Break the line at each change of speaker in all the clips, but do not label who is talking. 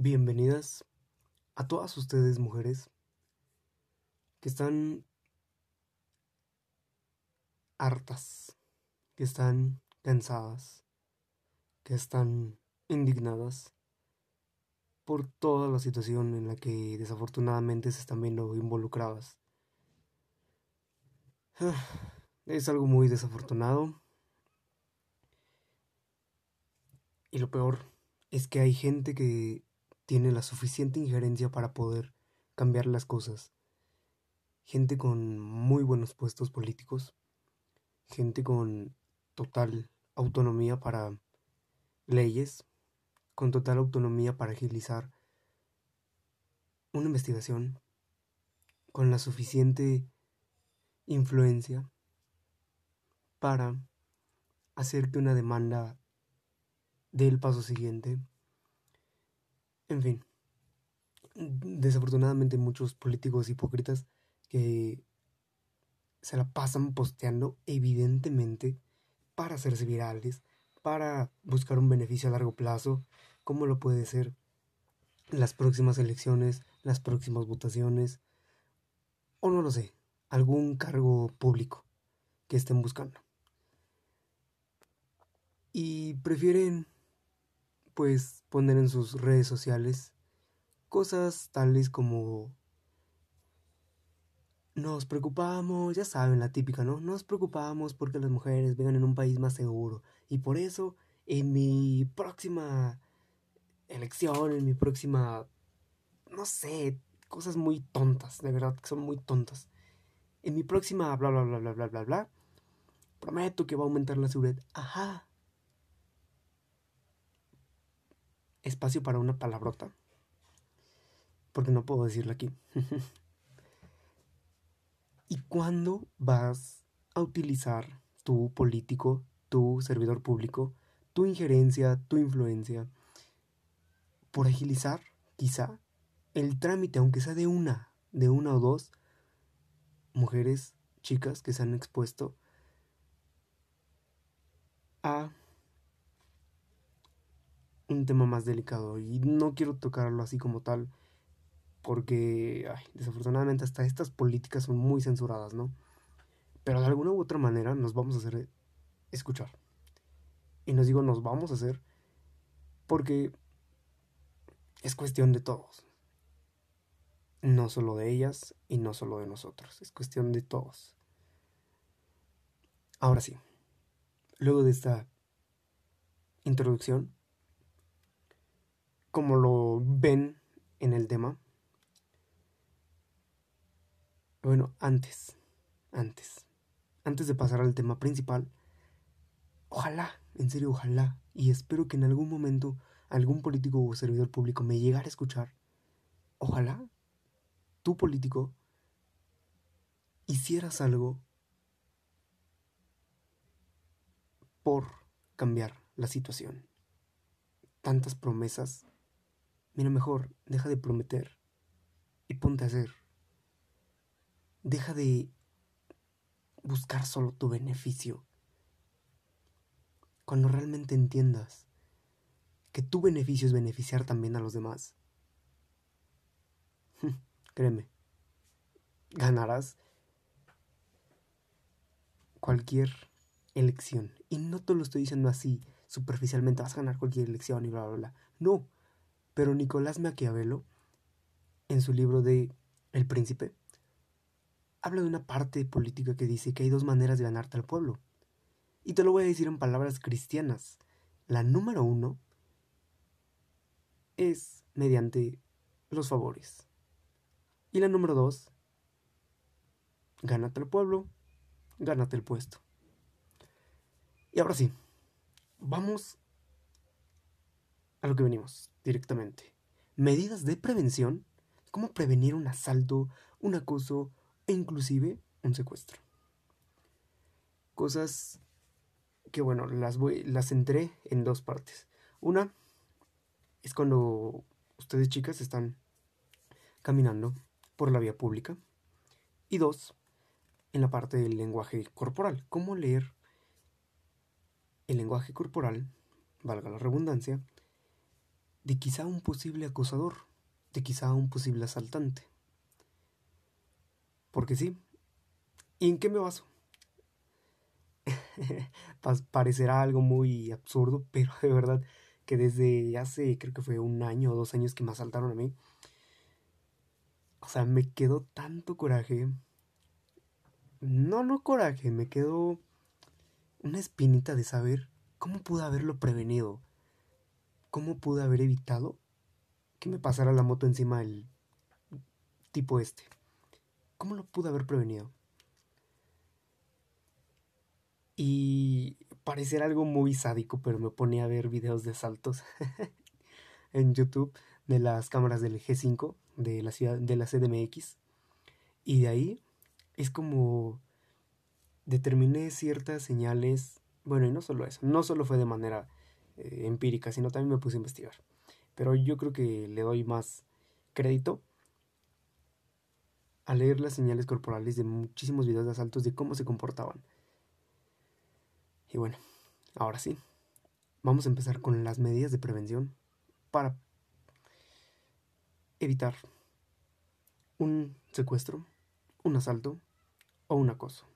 Bienvenidas a todas ustedes mujeres que están hartas, que están cansadas, que están indignadas por toda la situación en la que desafortunadamente se están viendo involucradas. Es algo muy desafortunado. Y lo peor es que hay gente que tiene la suficiente injerencia para poder cambiar las cosas. Gente con muy buenos puestos políticos, gente con total autonomía para leyes, con total autonomía para agilizar una investigación, con la suficiente influencia para hacer que una demanda dé el paso siguiente en fin, desafortunadamente muchos políticos hipócritas que se la pasan posteando evidentemente para hacerse virales, para buscar un beneficio a largo plazo, como lo puede ser las próximas elecciones, las próximas votaciones, o no lo sé, algún cargo público que estén buscando. Y prefieren pues poner en sus redes sociales cosas tales como nos preocupamos, ya saben la típica, ¿no? Nos preocupamos porque las mujeres vengan en un país más seguro y por eso en mi próxima elección, en mi próxima, no sé, cosas muy tontas, de verdad que son muy tontas. En mi próxima bla bla bla bla bla bla bla, prometo que va a aumentar la seguridad. Ajá, espacio para una palabrota. Porque no puedo decirla aquí. ¿Y cuándo vas a utilizar tu político, tu servidor público, tu injerencia, tu influencia, por agilizar, quizá, el trámite, aunque sea de una, de una o dos mujeres, chicas que se han expuesto a un tema más delicado y no quiero tocarlo así como tal porque desafortunadamente hasta estas políticas son muy censuradas, ¿no? Pero de alguna u otra manera nos vamos a hacer escuchar. Y nos digo nos vamos a hacer porque es cuestión de todos. No solo de ellas y no solo de nosotros, es cuestión de todos. Ahora sí, luego de esta introducción, como lo ven en el tema. Bueno, antes, antes, antes de pasar al tema principal, ojalá, en serio, ojalá, y espero que en algún momento algún político o servidor público me llegara a escuchar, ojalá tu político hicieras algo por cambiar la situación. Tantas promesas Mira, mejor, deja de prometer y ponte a hacer. Deja de buscar solo tu beneficio. Cuando realmente entiendas que tu beneficio es beneficiar también a los demás, créeme, ganarás cualquier elección. Y no te lo estoy diciendo así superficialmente, vas a ganar cualquier elección y bla, bla, bla. No, pero Nicolás Maquiavelo, en su libro de El Príncipe, habla de una parte política que dice que hay dos maneras de ganarte al pueblo. Y te lo voy a decir en palabras cristianas. La número uno es mediante los favores. Y la número dos, gánate al pueblo, gánate el puesto. Y ahora sí, vamos a lo que venimos directamente. Medidas de prevención, cómo prevenir un asalto, un acoso e inclusive un secuestro. Cosas que bueno, las voy las entré en dos partes. Una es cuando ustedes chicas están caminando por la vía pública y dos en la parte del lenguaje corporal, cómo leer el lenguaje corporal, valga la redundancia, de quizá un posible acosador, de quizá un posible asaltante. Porque sí. ¿Y en qué me baso? Parecerá algo muy absurdo, pero de verdad que desde hace, creo que fue un año o dos años que me asaltaron a mí, o sea, me quedó tanto coraje. No, no coraje, me quedó una espinita de saber cómo pude haberlo prevenido. ¿Cómo pude haber evitado que me pasara la moto encima del tipo este? ¿Cómo lo pude haber prevenido? Y parecer algo muy sádico, pero me ponía a ver videos de saltos en YouTube de las cámaras del G5 de la ciudad de la CDMX y de ahí es como determiné ciertas señales, bueno, y no solo eso, no solo fue de manera eh, empírica, sino también me puse a investigar. Pero yo creo que le doy más crédito a leer las señales corporales de muchísimos videos de asaltos de cómo se comportaban. Y bueno, ahora sí, vamos a empezar con las medidas de prevención para evitar un secuestro, un asalto o un acoso.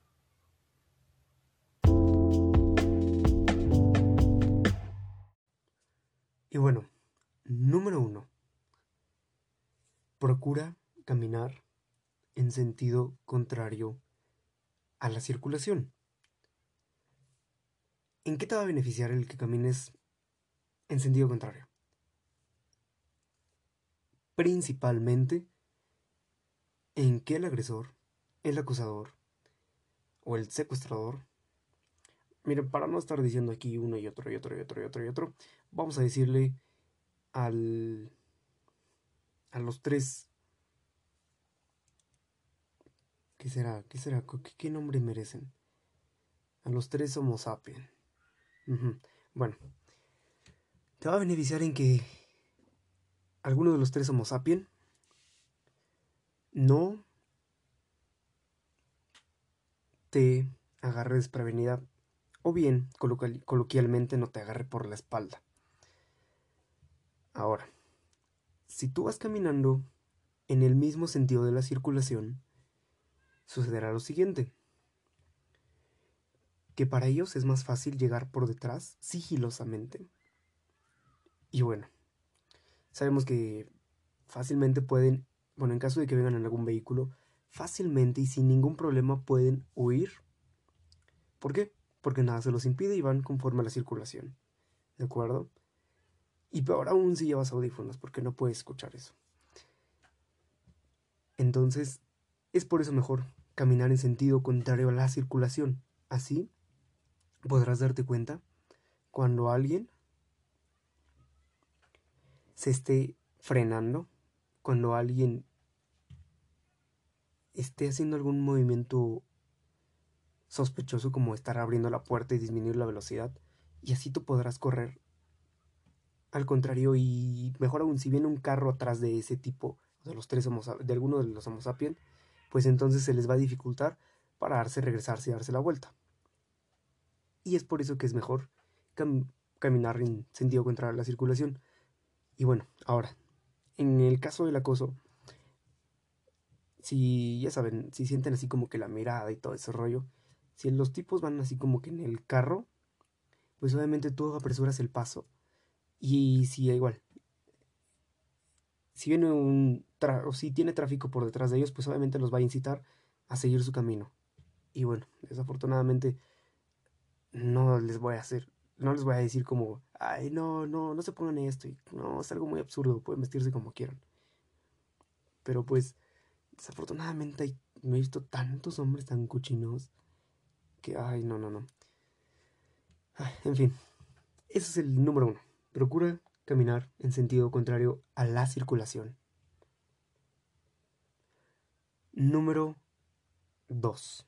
Y bueno, número uno, procura caminar en sentido contrario a la circulación. ¿En qué te va a beneficiar el que camines en sentido contrario? principalmente en que el agresor, el acusador o el secuestrador, miren, para no estar diciendo aquí uno y otro y otro y otro y otro y otro, vamos a decirle al a los tres ¿Qué será? ¿Qué será? ¿Qué, nombre merecen? A los tres Homo sapiens. Bueno, te va a beneficiar en que alguno de los tres Homo sapiens no te agarre desprevenida o bien coloquialmente no te agarre por la espalda. Ahora, si tú vas caminando en el mismo sentido de la circulación, sucederá lo siguiente. Que para ellos es más fácil llegar por detrás sigilosamente. Y bueno, sabemos que fácilmente pueden, bueno, en caso de que vengan en algún vehículo, fácilmente y sin ningún problema pueden huir. ¿Por qué? Porque nada se los impide y van conforme a la circulación. ¿De acuerdo? Y peor aún si llevas audífonos, porque no puedes escuchar eso. Entonces, es por eso mejor caminar en sentido contrario a la circulación. Así podrás darte cuenta cuando alguien se esté frenando, cuando alguien esté haciendo algún movimiento sospechoso como estar abriendo la puerta y disminuir la velocidad, y así tú podrás correr. Al contrario, y mejor aún, si viene un carro atrás de ese tipo, de los tres de alguno de los Homo sapiens, pues entonces se les va a dificultar pararse, regresarse y darse la vuelta. Y es por eso que es mejor caminar en sentido contrario a la circulación. Y bueno, ahora, en el caso del acoso, si ya saben, si sienten así como que la mirada y todo ese rollo, si los tipos van así como que en el carro, pues obviamente tú apresuras el paso. Y si igual, si viene un o si tiene tráfico por detrás de ellos, pues obviamente los va a incitar a seguir su camino. Y bueno, desafortunadamente no les voy a hacer no les voy a decir como, ay, no, no, no se pongan esto. Y, no, es algo muy absurdo, pueden vestirse como quieran. Pero pues, desafortunadamente me he visto tantos hombres tan cochinos que, ay, no, no, no. en fin, ese es el número uno. Procura caminar en sentido contrario a la circulación. Número dos.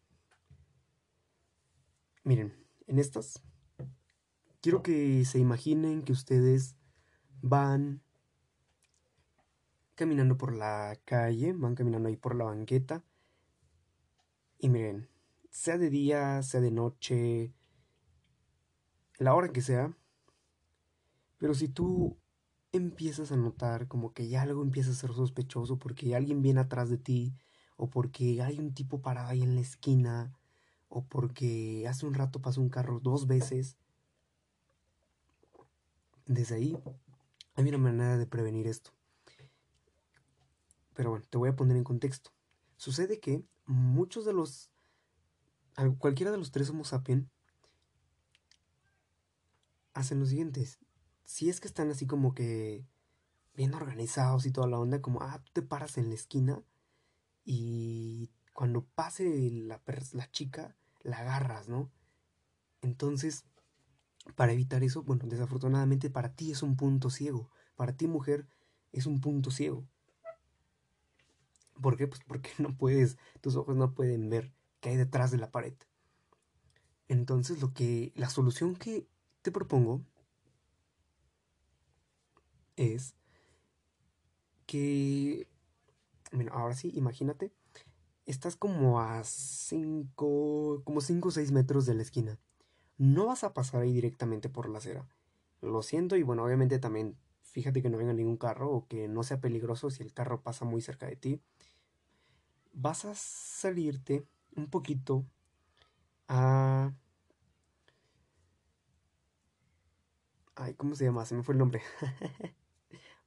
Miren, en estas quiero que se imaginen que ustedes van caminando por la calle, van caminando ahí por la banqueta. Y miren, sea de día, sea de noche, la hora que sea, pero si tú empiezas a notar como que ya algo empieza a ser sospechoso porque alguien viene atrás de ti o porque hay un tipo parado ahí en la esquina o porque hace un rato pasó un carro dos veces. Desde ahí hay una manera de prevenir esto. Pero bueno, te voy a poner en contexto. Sucede que muchos de los... Cualquiera de los tres Homo sapiens hacen lo siguiente. Si es que están así como que bien organizados y toda la onda, como, ah, tú te paras en la esquina y cuando pase la, chica, la agarras, ¿no? Entonces, para evitar eso, bueno, desafortunadamente para ti es un punto ciego. Para ti, mujer, es un punto ciego. ¿Por qué? Pues porque no puedes, tus ojos no pueden ver qué hay detrás de la pared. Entonces, lo que, la solución que te propongo es que, bueno, ahora sí, imagínate, estás como a 5, como 5 o 6 metros de la esquina. No vas a pasar ahí directamente por la acera. Lo siento y bueno, obviamente también fíjate que no venga ningún carro o que no sea peligroso si el carro pasa muy cerca de ti. Vas a salirte un poquito a Ay, ¿cómo se llama? Se me fue el nombre.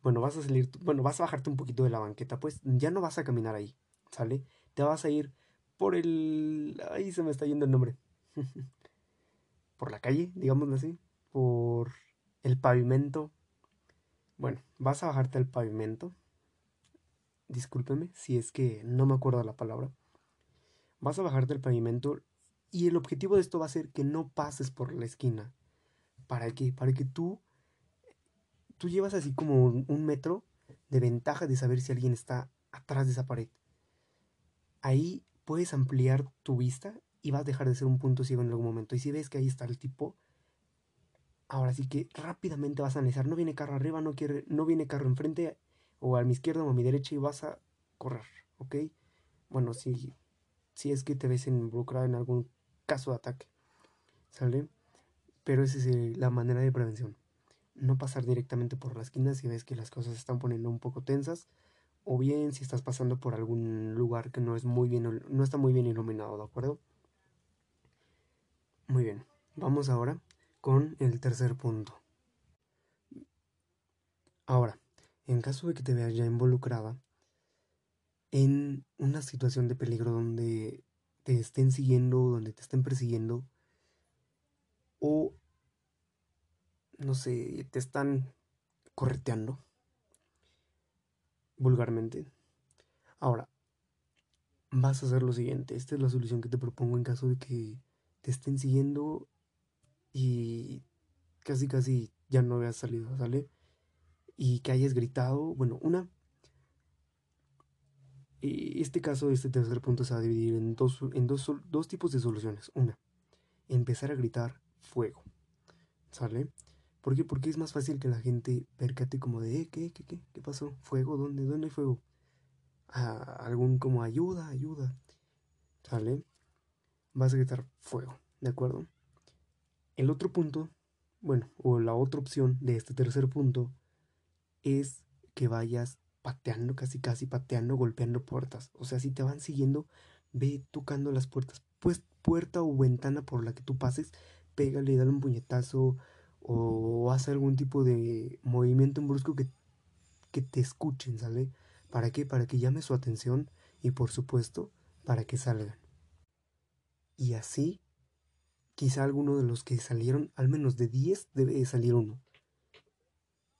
bueno, vas a salir, bueno, vas a bajarte un poquito de la banqueta, pues ya no vas a caminar ahí, ¿sale? Te vas a ir por el... Ahí se me está yendo el nombre. por la calle, digámoslo así, por el pavimento. Bueno, vas a bajarte al pavimento. Discúlpeme si es que no me acuerdo la palabra. Vas a bajarte al pavimento y el objetivo de esto va a ser que no pases por la esquina. ¿Para qué? Para que tú, tú llevas así como un, metro de ventaja de saber si alguien está atrás de esa pared. Ahí puedes ampliar tu vista y vas a dejar de ser un punto ciego en algún momento. Y si ves que ahí está el tipo, ahora sí que rápidamente vas a analizar. No viene carro arriba, no, quiere, no viene carro enfrente o a mi izquierda o a mi derecha y vas a correr, ¿ok? Bueno, si, si es que te ves involucrado en algún caso de ataque, ¿sale? Pero esa es la manera de prevención. No pasar directamente por la esquina si ves que las cosas se están poniendo un poco tensas. O bien si estás pasando por algún lugar que no, es muy bien, no está muy bien iluminado, ¿de acuerdo? Muy bien. Vamos ahora con el tercer punto. Ahora, en caso de que te veas ya involucrada en una situación de peligro donde te estén siguiendo, donde te estén persiguiendo, o, no sé, te están correteando vulgarmente. Ahora, vas a hacer lo siguiente. Esta es la solución que te propongo en caso de que te estén siguiendo y casi casi ya no habías salido, ¿sale? Y que hayas gritado, bueno, una... Este caso, este tercer punto se va a dividir en dos, en dos, dos tipos de soluciones. Una, empezar a gritar fuego. ¿Sale? ¿Por qué? Porque es más fácil que la gente percate como de, eh, ¿qué, qué, qué, qué pasó? ¿Fuego? ¿Dónde? ¿Dónde hay fuego? algún como ayuda, ayuda. ¿Sale? Vas a gritar fuego, ¿de acuerdo? El otro punto, bueno, o la otra opción de este tercer punto es que vayas pateando, casi casi pateando, golpeando puertas. O sea, si te van siguiendo, ve tocando las puertas. Pues puerta o ventana por la que tú pases, pégale, dale un puñetazo o haz algún tipo de movimiento en brusco que, que te escuchen, ¿sale? ¿Para qué? Para que llame su atención y por supuesto para que salgan. Y así, quizá alguno de los que salieron, al menos de 10, debe salir uno.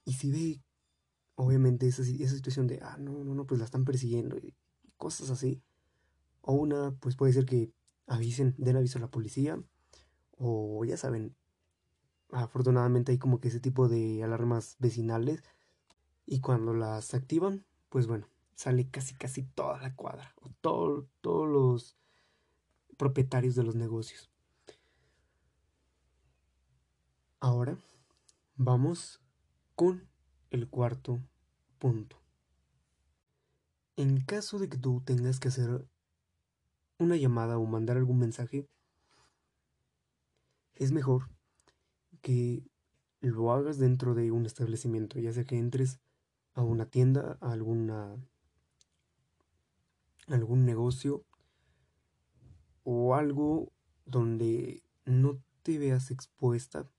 Y si ve, obviamente, esa, esa situación de, ah, no, no, no, pues la están persiguiendo y cosas así. O una, pues puede ser que avisen, den aviso a la policía o ya saben, afortunadamente hay como que ese tipo de alarmas vecinales y cuando las activan, pues bueno, sale casi casi toda la cuadra o todo, todos los propietarios de los negocios. Ahora vamos con el cuarto punto. En caso de que tú tengas que hacer una llamada o mandar algún mensaje, es mejor que lo hagas dentro de un establecimiento, ya sea que entres a una tienda, a alguna algún negocio o algo donde no te veas expuesta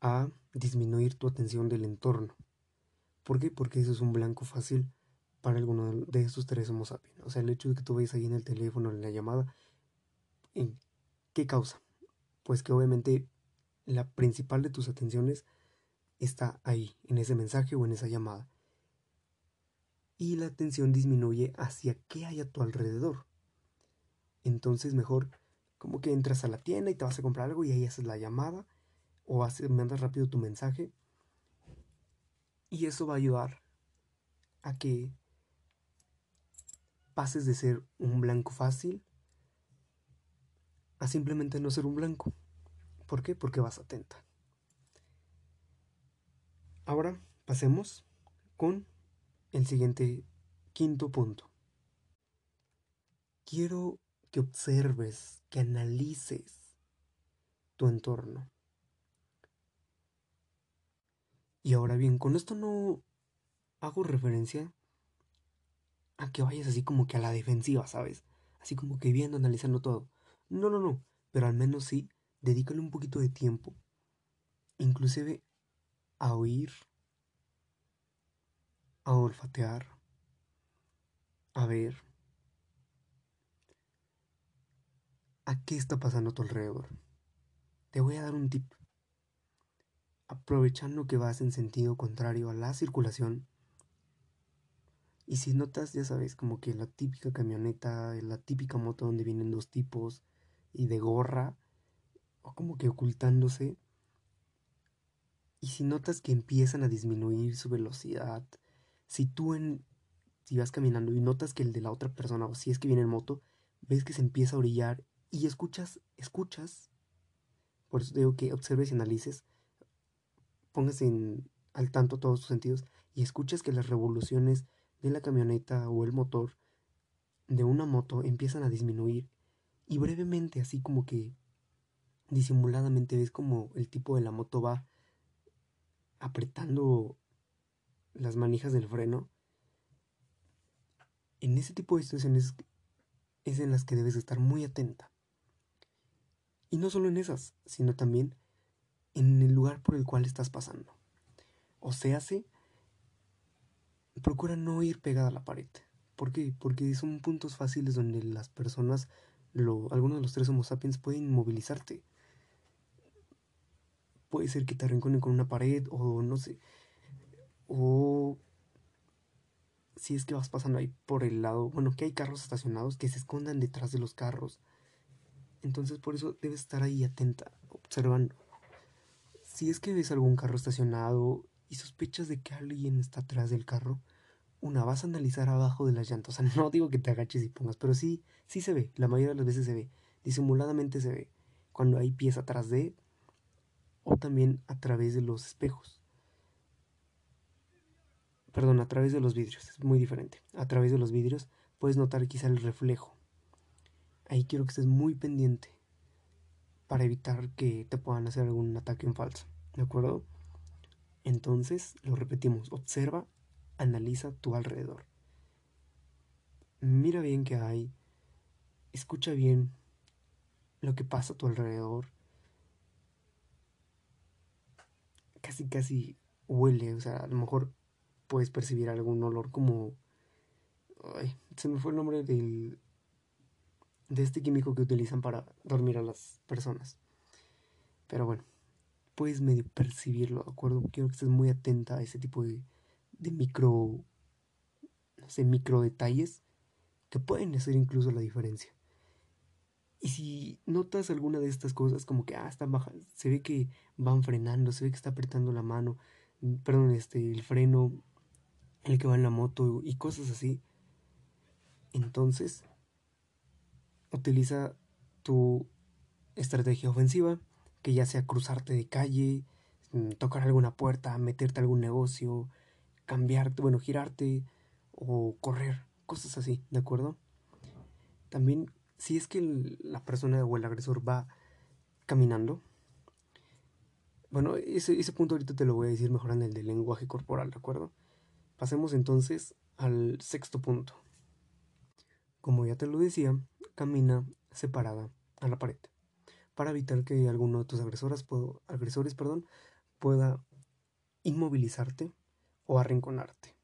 a disminuir tu atención del entorno. ¿Por qué? Porque eso es un blanco fácil para alguno de estos tres Homo sapiens. O sea, el hecho de que tú vayas ahí en el teléfono, en la llamada, ¿qué causa? Pues que obviamente la principal de tus atenciones está ahí, en ese mensaje o en esa llamada. Y la atención disminuye hacia qué hay a tu alrededor. Entonces mejor como que entras a la tienda y te vas a comprar algo y ahí haces la llamada o haces, mandas rápido tu mensaje. Y eso va a ayudar a que pases de ser un blanco fácil a simplemente no ser un blanco. ¿Por qué? Porque vas atenta. Ahora pasemos con el siguiente quinto punto. Quiero que observes, que analices tu entorno. Y ahora bien, con esto no hago referencia a que vayas así como que a la defensiva, ¿sabes? Así como que viendo, analizando todo. No, no, no, pero al menos sí, dedícale un poquito de tiempo, inclusive a oír, a olfatear, a ver, a qué está pasando a tu alrededor. Te voy a dar un tip. Aprovechando que vas en sentido contrario a la circulación, y si notas, ya sabes, como que la típica camioneta, la típica moto donde vienen dos tipos y de gorra, o como que ocultándose, y si notas que empiezan a disminuir su velocidad, si tú en, si vas caminando y notas que el de la otra persona, o si es que viene en moto, ves que se empieza a orillar y escuchas, escuchas, por eso digo que observes y analices, pongas en, al tanto todos tus sentidos y escuchas que las revoluciones de la camioneta o el motor de una moto empiezan a disminuir y brevemente así como que disimuladamente ves como el tipo de la moto va apretando las manijas del freno en ese tipo de situaciones es en las que debes estar muy atenta y no solo en esas sino también en el lugar por el cual estás pasando o sea, se procura no ir pegada a la pared. Porque son puntos fáciles donde las personas, lo, algunos de los tres Homo sapiens, pueden movilizarte. Puede ser que te arrinconen con una pared o no sé. O si es que vas pasando ahí por el lado, bueno, que hay carros estacionados que se escondan detrás de los carros. Entonces por eso debes estar ahí atenta, observando. Si es que ves algún carro estacionado y sospechas de que alguien está atrás del carro, una, vas a analizar abajo de las llantas. O sea, no digo que te agaches y pongas, pero sí, sí se ve. La mayoría de las veces se ve. Disimuladamente se ve. Cuando hay pies atrás de o también a través de los espejos. Perdón, a través de los vidrios. Es muy diferente. A través de los vidrios puedes notar quizá el reflejo. Ahí quiero que estés muy pendiente para evitar que te puedan hacer algún ataque en falso. ¿De acuerdo? Entonces, lo repetimos, observa, analiza tu alrededor. Mira bien qué hay, escucha bien lo que pasa a tu alrededor. Casi, casi huele, o sea, a lo mejor puedes percibir algún olor como... Ay, se me fue el nombre del... de este químico que utilizan para dormir a las personas. Pero bueno, puedes medio percibirlo, ¿de acuerdo? Quiero que estés muy atenta a ese tipo de, de micro, no sé, micro detalles que pueden hacer incluso la diferencia. Y si notas alguna de estas cosas, como que, ah, están bajando, se ve que van frenando, se ve que está apretando la mano, perdón, este, el freno, el que va en la moto y cosas así, entonces utiliza tu estrategia ofensiva que ya sea cruzarte de calle, mm, tocar alguna puerta, meterte a algún negocio, cambiarte, bueno, girarte o correr, cosas así, ¿de acuerdo? También, si es que la persona o el agresor va caminando, Bueno, ese, ese punto ahorita te lo voy a decir mejor en el del lenguaje corporal, ¿de acuerdo? Pasemos entonces al sexto punto. Como ya te lo decía, camina separada a la pared para evitar que alguno de tus agresores, agresores perdón, pueda inmovilizarte o arrinconarte.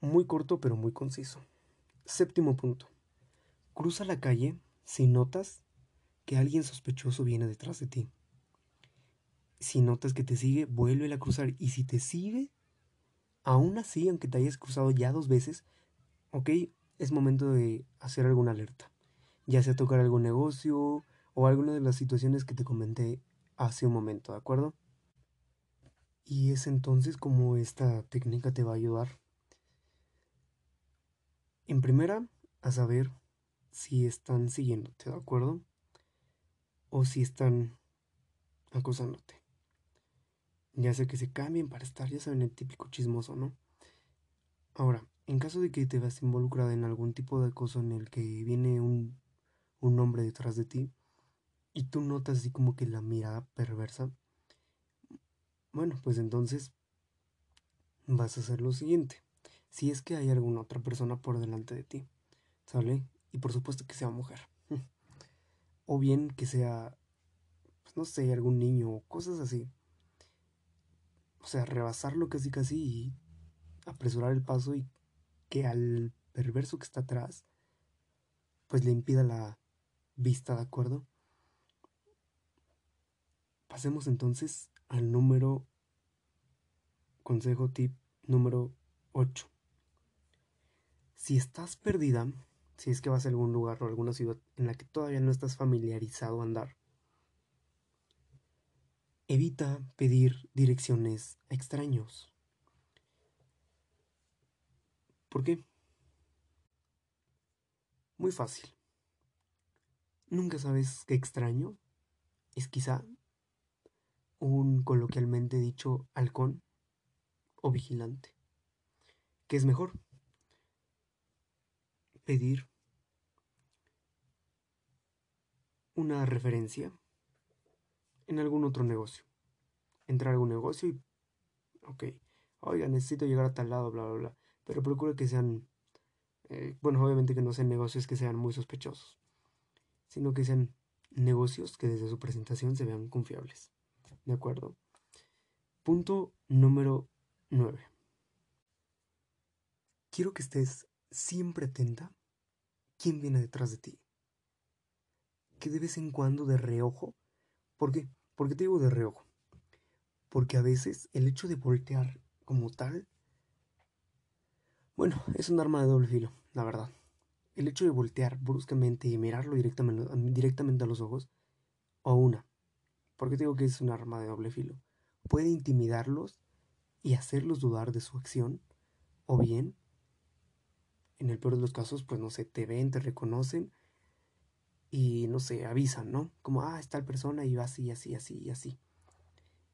Muy corto pero muy conciso. Séptimo punto. Cruza la calle si notas que alguien sospechoso viene detrás de ti. Si notas que te sigue, vuelve a cruzar. Y si te sigue, aún así, aunque te hayas cruzado ya dos veces, ok, es momento de hacer alguna alerta. Ya sea tocar algún negocio o alguna de las situaciones que te comenté hace un momento, ¿de acuerdo? Y es entonces como esta técnica te va a ayudar. En primera, a saber si están siguiéndote, ¿de acuerdo? O si están acosándote. Ya sea que se cambien para estar, ya saben, el típico chismoso, ¿no? Ahora, en caso de que te veas involucrada en algún tipo de acoso en el que viene un, un hombre detrás de ti y tú notas así como que la mirada perversa, bueno, pues entonces vas a hacer lo siguiente. Si es que hay alguna otra persona por delante de ti, ¿sale? Y por supuesto que sea mujer. o bien que sea, pues no sé, algún niño o cosas así. O sea, rebasarlo casi casi y apresurar el paso y que al perverso que está atrás, pues le impida la vista, ¿de acuerdo? Pasemos entonces al número, consejo tip número 8. Si estás perdida, si es que vas a algún lugar o alguna ciudad en la que todavía no estás familiarizado a andar, evita pedir direcciones a extraños. ¿Por qué? Muy fácil. Nunca sabes qué extraño es quizá un coloquialmente dicho halcón o vigilante. ¿Qué es mejor? Pedir una referencia en algún otro negocio. Entrar a algún negocio y, ok, oiga, necesito llegar a tal lado, bla, bla, bla. Pero procura que sean, eh, bueno, obviamente que no sean negocios que sean muy sospechosos, sino que sean negocios que desde su presentación se vean confiables. ¿De acuerdo? Punto número 9. Quiero que estés siempre atenta quién viene detrás de ti. Que de vez en cuando de reojo. ¿Por qué? ¿Por qué te digo de reojo? Porque a veces el hecho de voltear como tal, bueno, es un arma de doble filo, la verdad. El hecho de voltear bruscamente y mirarlo directamente, directamente a los ojos, o una, ¿Por qué digo que es un arma de doble filo? Puede intimidarlos y hacerlos dudar de su acción, o bien, en el peor de los casos, pues no sé, te ven, te reconocen y no sé, avisan, ¿no? Como, ah, está la persona y va así, así, así y así.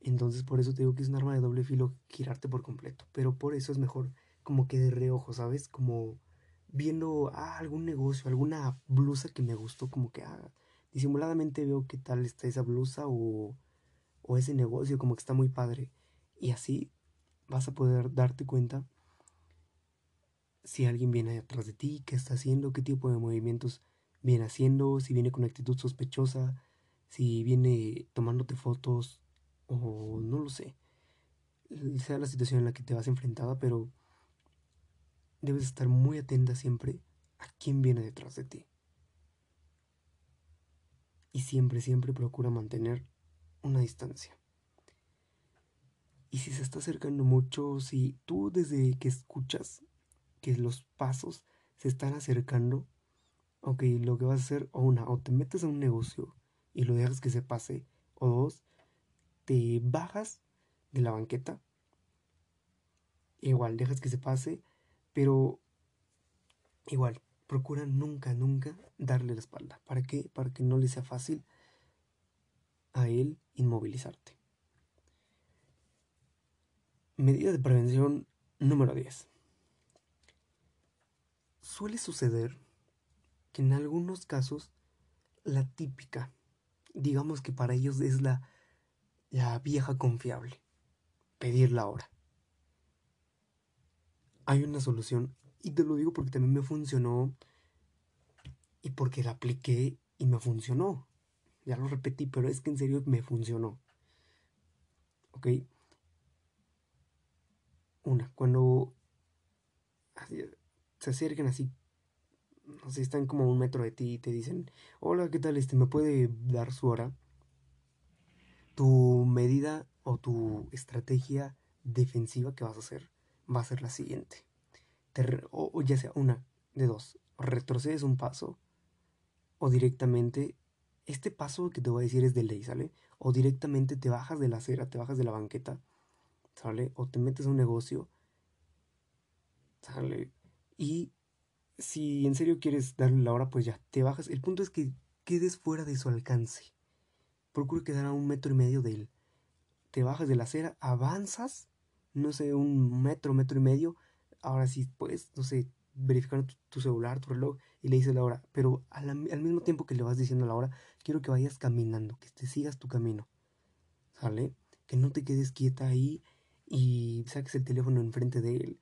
Entonces, por eso te digo que es un arma de doble filo girarte por completo. Pero por eso es mejor como que de reojo, ¿sabes? Como viendo ah, algún negocio, alguna blusa que me gustó, como que ah, disimuladamente veo qué tal está esa blusa o, o ese negocio, como que está muy padre. Y así vas a poder darte cuenta si alguien viene detrás de ti, qué está haciendo, qué tipo de movimientos viene haciendo, si viene con actitud sospechosa, si viene tomándote fotos o no lo sé. Sea la situación en la que te vas enfrentada, pero debes estar muy atenta siempre a quién viene detrás de ti y siempre, siempre procura mantener una distancia. Y si se está acercando mucho, si tú desde que escuchas que los pasos se están acercando, ok, lo que vas a hacer, o una, o te metes a un negocio y lo dejas que se pase, o dos, te bajas de la banqueta, igual dejas que se pase, pero igual procura nunca, nunca darle la espalda. ¿Para qué? Para que no le sea fácil a él inmovilizarte. Medida de prevención número 10. Suele suceder que en algunos casos la típica, digamos que para ellos es la la vieja confiable, pedir la hora. Hay una solución y te lo digo porque también me funcionó y porque la apliqué y me funcionó. Ya lo repetí, pero es que en serio me funcionó. ¿Ok? Una, cuando se acercan así, no sé, están como a un metro de ti y te dicen, hola, ¿qué tal? Este, ¿me puede dar su hora? Tu medida o tu estrategia defensiva que vas a hacer va a ser la siguiente. o, ya sea una de dos, retrocedes un paso o directamente, este paso que te voy a decir es de ley, ¿sale? O directamente te bajas de la acera, te bajas de la banqueta, ¿sale? O te metes a un negocio, ¿sale? Y si en serio quieres darle la hora, pues ya, te bajas. El punto es que quedes fuera de su alcance. Procura quedar a un metro y medio de él. Te bajas de la acera, avanzas, no sé, un metro, metro y medio. Ahora sí, pues, no sé, verificando tu, celular, tu reloj y le dices la hora. Pero al, mismo tiempo que le vas diciendo la hora, quiero que vayas caminando, que te sigas tu camino. ¿Sale? Que no te quedes quieta ahí y saques el teléfono enfrente de él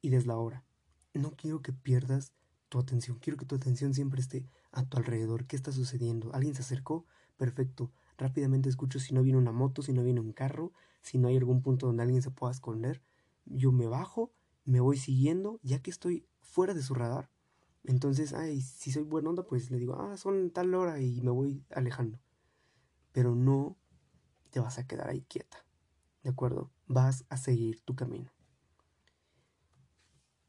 y des la hora. No quiero que pierdas tu atención. Quiero que tu atención siempre esté a tu alrededor. ¿Qué está sucediendo? ¿Alguien se acercó? Perfecto. Rápidamente escucho si no viene una moto, si no viene un carro, si no hay algún punto donde alguien se pueda esconder. Yo me bajo me voy siguiendo, ya que estoy fuera de su radar. Entonces, ay, si soy buena onda, pues le digo, ah, son tal hora y me voy alejando. Pero no te vas a quedar ahí quieta, ¿de acuerdo? Vas a seguir tu camino.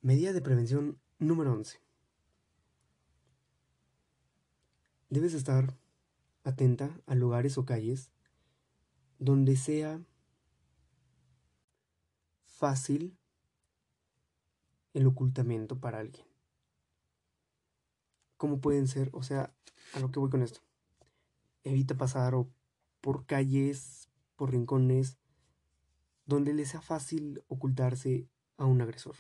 Medida de prevención número 11. Debes estar atenta a lugares o calles donde sea fácil el ocultamiento para alguien. ¿Cómo pueden ser? O sea, a lo que voy con esto. Evita pasar por calles, por rincones, donde le sea fácil ocultarse a un agresor.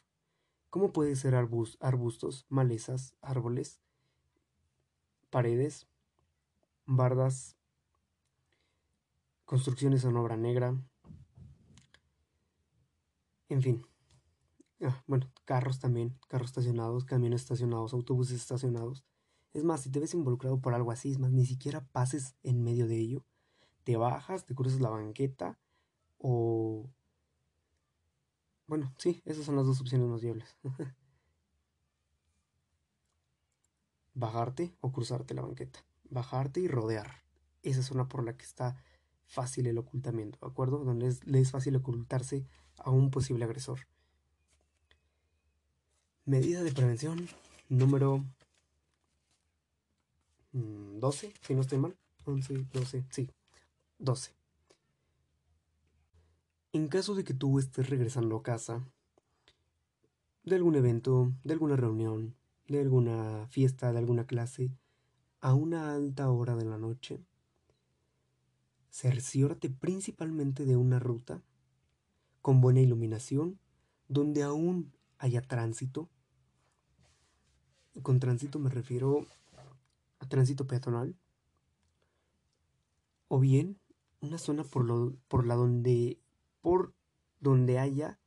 ¿Cómo puede ser arbustos, malezas, árboles, paredes, bardas, construcciones en obra negra? En fin, Ah, bueno, carros también, carros estacionados, camiones estacionados, autobuses estacionados. Es más, si te ves involucrado por algo así, es más, ni siquiera pases en medio de ello. Te bajas, te cruzas la banqueta o... Bueno, sí, esas son las dos opciones más viables. Bajarte o cruzarte la banqueta. Bajarte y rodear. Esa es una por la que está fácil el ocultamiento, ¿de acuerdo? Donde le es fácil ocultarse a un posible agresor. Medida de prevención número 12, mm, si no estoy mal. 11, 12, sí, 12. En caso de que tú estés regresando a casa de algún evento, de alguna reunión, de alguna fiesta, de alguna clase, a una alta hora de la noche, cerciórate principalmente de una ruta con buena iluminación, donde aún haya tránsito. Con tránsito me refiero a tránsito peatonal. O bien una zona por, lo, por la donde por donde haya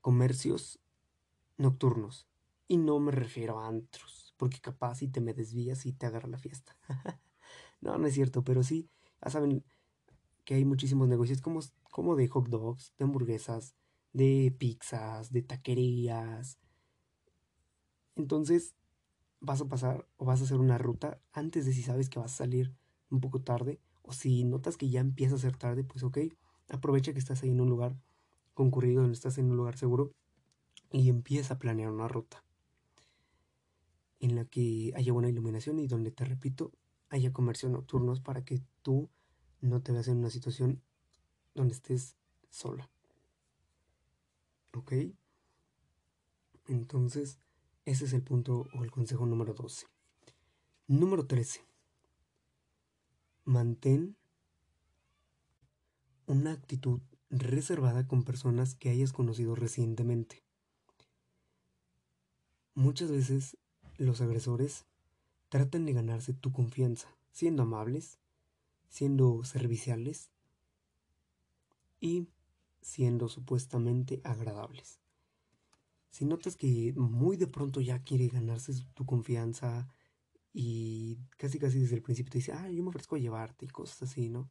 comercios nocturnos. Y no me refiero a antros, porque capaz si te me desvías y te agarra la fiesta. no, no es cierto, pero sí, ya saben que hay muchísimos negocios como, como de hot dogs, de hamburguesas, de pizzas, de taquerías. Entonces vas a pasar o vas a hacer una ruta antes de si sabes que vas a salir un poco tarde o si notas que ya empieza a ser tarde, pues ok, aprovecha que estás ahí en un lugar concurrido, donde estás en un lugar seguro y empieza a planear una ruta en la que haya buena iluminación y donde, te repito, haya comercio nocturnos para que tú no te veas en una situación donde estés sola. ¿Ok? Entonces, ese es el punto o el consejo número 12. Número 13. Mantén una actitud reservada con personas que hayas conocido recientemente. Muchas veces los agresores tratan de ganarse tu confianza, siendo amables, siendo serviciales y siendo supuestamente agradables. Si notas que muy de pronto ya quiere ganarse tu confianza y casi casi desde el principio te dice, ah, yo me ofrezco a llevarte y cosas así, ¿no?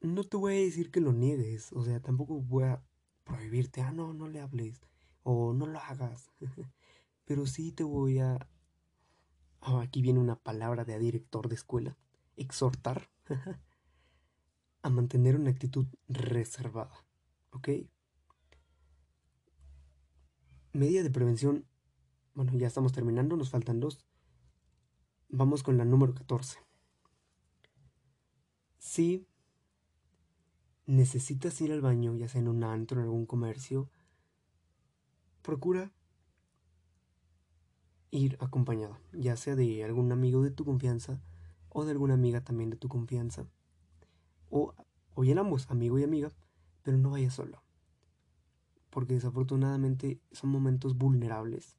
No te voy a decir que lo niegues, o sea, tampoco voy a prohibirte, ah, no, no le hables o no lo hagas, pero sí te voy a... Oh, aquí viene una palabra de director de escuela, exhortar a mantener una actitud reservada, ¿ok? Medida de prevención, bueno, ya estamos terminando, nos faltan dos. Vamos con la número 14. Si necesitas ir al baño, ya sea en un antro, en algún comercio, procura ir acompañado, ya sea de algún amigo de tu confianza o de alguna amiga también de tu confianza o, bien ambos, amigo y amiga, pero no vayas solo. Porque desafortunadamente son momentos vulnerables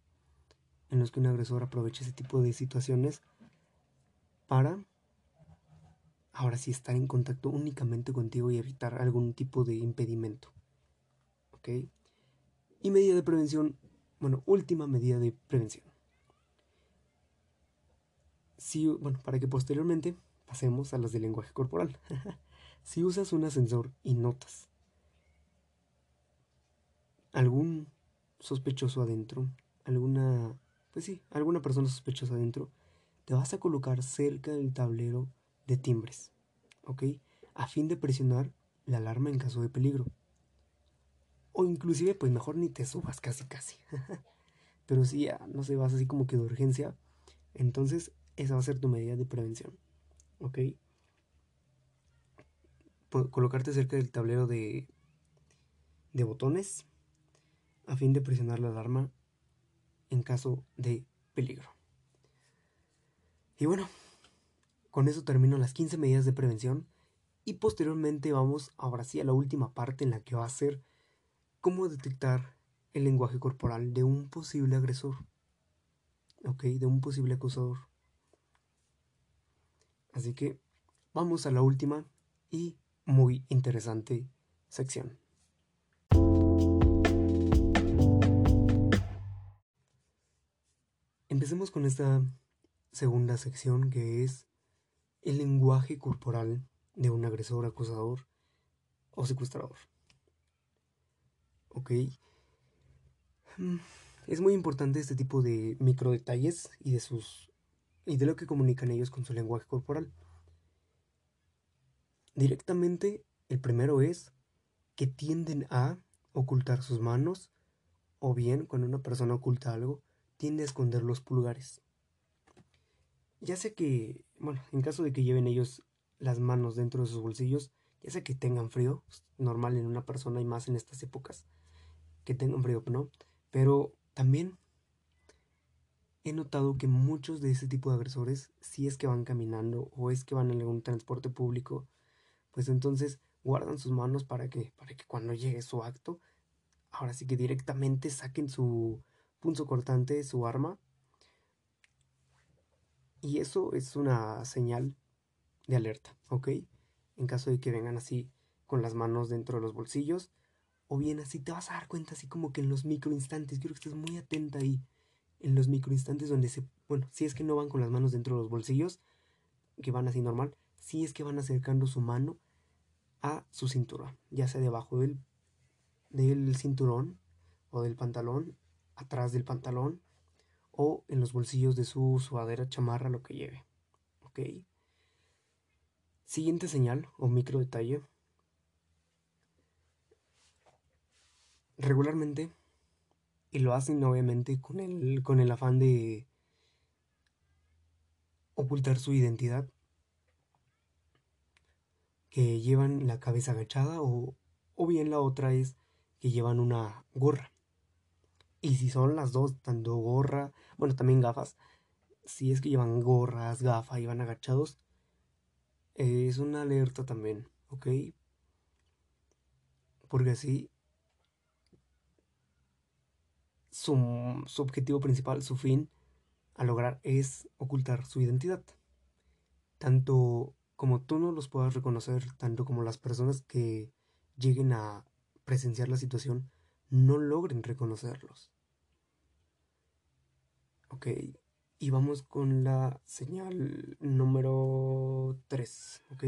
en los que un agresor aprovecha ese tipo de situaciones para ahora sí estar en contacto únicamente contigo y evitar algún tipo de impedimento. ¿Ok? Y medida de prevención, bueno, última medida de prevención. Sí, bueno, para que posteriormente pasemos a las de lenguaje corporal. Si usas un ascensor y notas algún sospechoso adentro, alguna, pues sí, alguna persona sospechosa adentro, te vas a colocar cerca del tablero de timbres, ¿ok? A fin de presionar la alarma en caso de peligro. O inclusive, pues mejor ni te subas casi casi. Pero si ya no se vas así como que de urgencia, entonces esa va a ser tu medida de prevención, ¿ok? colocarte cerca del tablero de, de botones a fin de presionar la alarma en caso de peligro. Y bueno, con eso termino las 15 medidas de prevención y posteriormente vamos ahora sí a la última parte en la que va a ser cómo detectar el lenguaje corporal de un posible agresor. Ok, de un posible acusador. Así que vamos a la última y muy interesante sección. Empecemos con esta segunda sección que es el lenguaje corporal de un agresor, acusador o secuestrador. Ok. Mm, es muy importante este tipo de micro detalles y de sus y de lo que comunican ellos con su lenguaje corporal. Directamente, el primero es que tienden a ocultar sus manos o bien cuando una persona oculta algo, tiende a esconder los pulgares. Ya sea que, bueno, en caso de que lleven ellos las manos dentro de sus bolsillos, ya sea que tengan frío, normal en una persona y más en estas épocas, que tengan frío, ¿no? Pero también he notado que muchos de ese tipo de agresores, si es que van caminando o es que van en algún transporte público, pues entonces guardan sus manos para que, para que cuando llegue su acto, ahora sí que directamente saquen su punzo cortante, su arma. Y eso es una señal de alerta, ¿ok? En caso de que vengan así con las manos dentro de los bolsillos, o bien así te vas a dar cuenta así como que en los microinstantes, quiero que estés muy atenta ahí, en los microinstantes donde se, bueno, si es que no van con las manos dentro de los bolsillos, que van así normal, si es que van acercando su mano a su cintura, ya sea debajo del, del cinturón o del pantalón, atrás del pantalón o en los bolsillos de su sudadera, chamarra, lo que lleve. ¿Ok? Siguiente señal o micro detalle. Regularmente, y lo hacen obviamente con el, con el afán de ocultar su identidad, que llevan la cabeza agachada o, o bien la otra es que llevan una gorra. Y si son las dos, tanto gorra, bueno, también gafas, si es que llevan gorras, gafas y van agachados, es una alerta también, ¿ok? Porque así su, su objetivo principal, su fin a lograr es ocultar su identidad. Tanto como tú no los puedas reconocer, tanto como las personas que lleguen a presenciar la situación no logren reconocerlos. Ok, y vamos con la señal número 3, ok.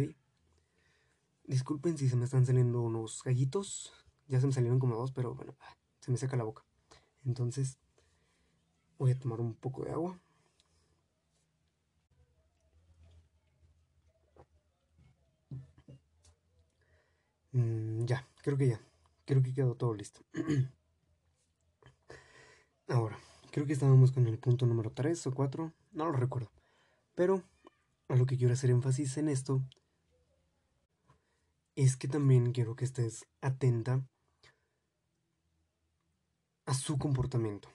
Disculpen si se me están saliendo unos gallitos, ya se me salieron como dos, pero bueno, ah, se me seca la boca. Entonces, voy a tomar un poco de agua. Mm, ya, creo que ya. Creo que quedó todo listo. Ahora, creo que estábamos con el punto número 3 o 4, no lo recuerdo. Pero a lo que quiero hacer énfasis en esto es que también quiero que estés atenta a su comportamiento.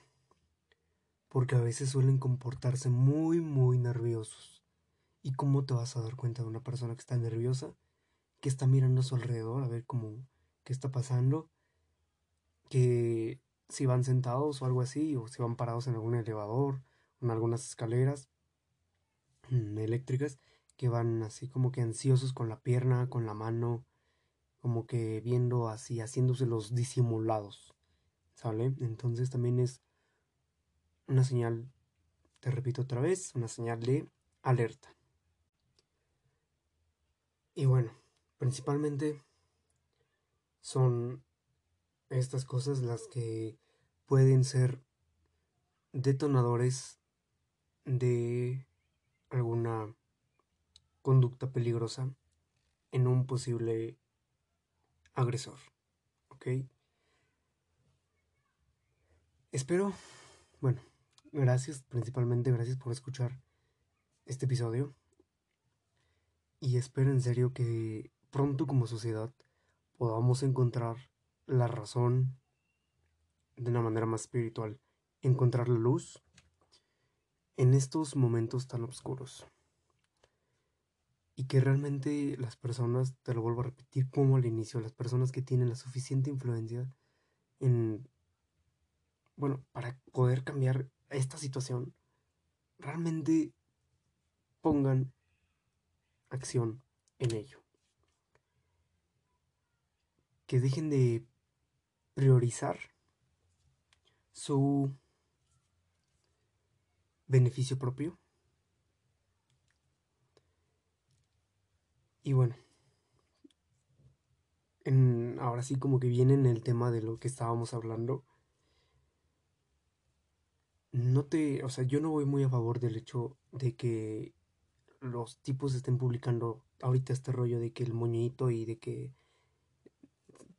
Porque a veces suelen comportarse muy, muy nerviosos. ¿Y cómo te vas a dar cuenta de una persona que está nerviosa? que está mirando a su alrededor a ver cómo qué está pasando, que si van sentados o algo así, o si van parados en algún elevador, en algunas escaleras mm, eléctricas, que van así como que ansiosos con la pierna, con la mano, como que viendo así, haciéndose los disimulados, ¿sale? Entonces también es una señal, te repito otra vez, una señal de alerta. Y bueno, Principalmente son estas cosas las que pueden ser detonadores de alguna conducta peligrosa en un posible agresor. ¿Ok? Espero, bueno, gracias, principalmente gracias por escuchar este episodio. Y espero en serio que pronto como sociedad podamos encontrar la razón de una manera más espiritual, encontrar la luz en estos momentos tan oscuros. Y que realmente las personas, te lo vuelvo a repetir como al inicio, las personas que tienen la suficiente influencia en, bueno, para poder cambiar esta situación, realmente pongan acción en ello. que dejen de priorizar su beneficio propio. Y bueno, en, ahora sí como que viene en el tema de lo que estábamos hablando. No te, o sea, yo no voy muy a favor del hecho de que los tipos estén publicando ahorita este rollo de que el moñito y de que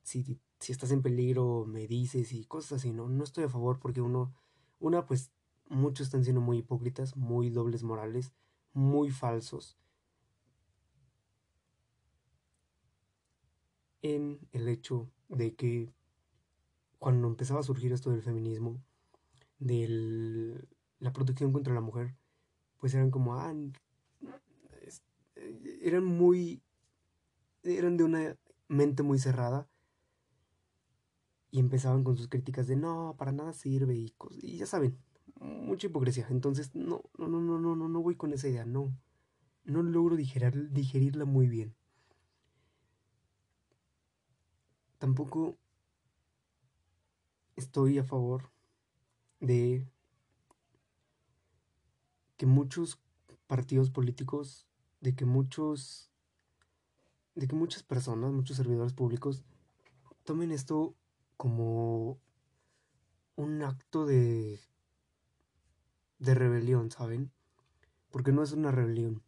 si, estás en peligro me dices y cosas así, ¿no? No estoy a favor porque uno, una, pues muchos están siendo muy hipócritas, muy dobles morales, muy falsos en el hecho de que cuando empezaba a surgir esto del feminismo, de la protección contra la mujer, pues eran como, ah, eran muy, eran de una mente muy cerrada y empezaban con sus críticas de no, para nada sirve y, y ya saben, mucha hipocresía. Entonces, no, no, no, no, no, no, no voy con esa idea, no. No logro digerir, digerirla muy bien. Tampoco estoy a favor de que muchos partidos políticos, de que muchos, de que muchas personas, muchos servidores públicos tomen esto como un acto de de rebelión, ¿saben? Porque no es una rebelión,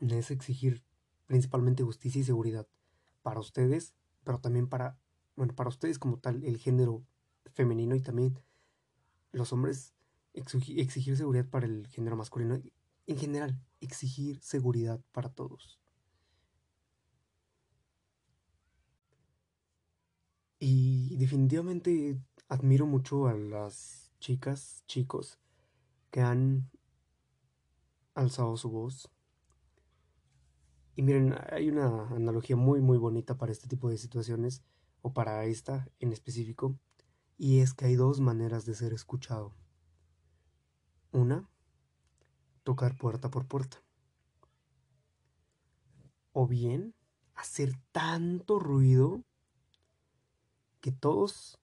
es exigir principalmente justicia y seguridad para ustedes, pero también para, bueno, para ustedes como tal, el género femenino y también los hombres exigir seguridad para el género masculino, en general, exigir seguridad para todos. Y definitivamente admiro mucho a las chicas, chicos, que han alzado su voz. Y miren, hay una analogía muy muy bonita para este tipo de situaciones, o para esta en específico, y es que hay dos maneras de ser escuchado. Una, tocar puerta por puerta. O bien hacer tanto ruido que todos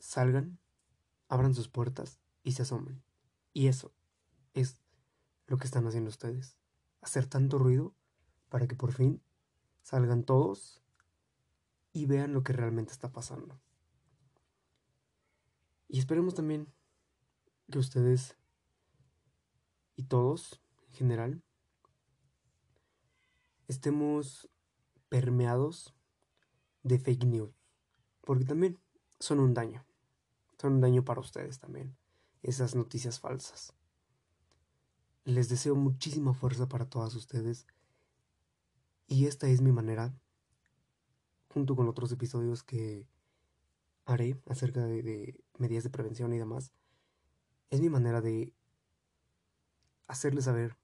salgan, abran sus puertas y se asomen. Y eso es lo que están haciendo ustedes. Hacer tanto ruido para que por fin salgan todos y vean lo que realmente está pasando. Y esperemos también que ustedes y todos en general estemos permeados de fake news. Porque también son un daño. Son un daño para ustedes también. Esas noticias falsas. Les deseo muchísima fuerza para todas ustedes. Y esta es mi manera, junto con otros episodios que haré acerca de, medidas de prevención y demás, es mi manera de hacerles saber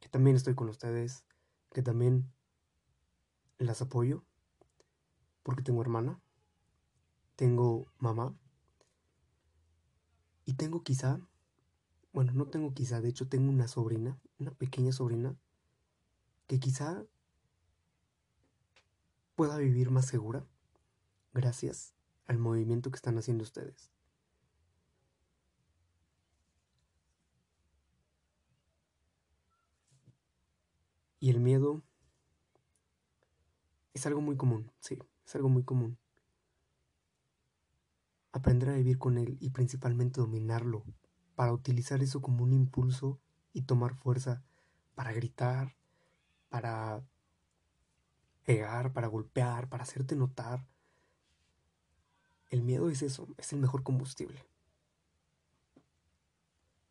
que también estoy con ustedes, que también las apoyo, porque tengo hermana, tengo mamá y tengo quizá, bueno, no tengo quizá, de hecho tengo una sobrina, una pequeña sobrina, que quizá pueda vivir más segura gracias al movimiento que están haciendo ustedes. Y el miedo es algo muy común, sí, es algo muy común. Aprender a vivir con él y principalmente dominarlo, para utilizar eso como un impulso y tomar fuerza para gritar, para pegar, para golpear, para hacerte notar. El miedo es eso, es el mejor combustible.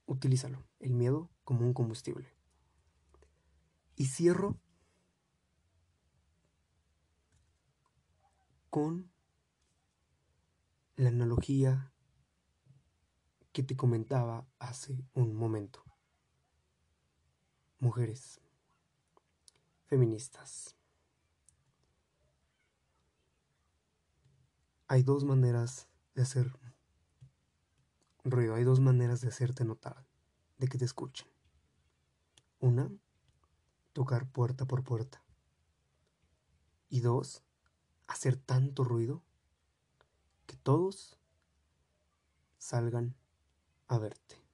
Utilízalo, el miedo como un combustible. Y cierro con la analogía que te comentaba hace un momento. Mujeres feministas. Hay dos maneras de hacer ruido, hay dos maneras de hacerte notar, de que te escuchen. Una, tocar puerta por puerta. Y dos, hacer tanto ruido que todos salgan a verte.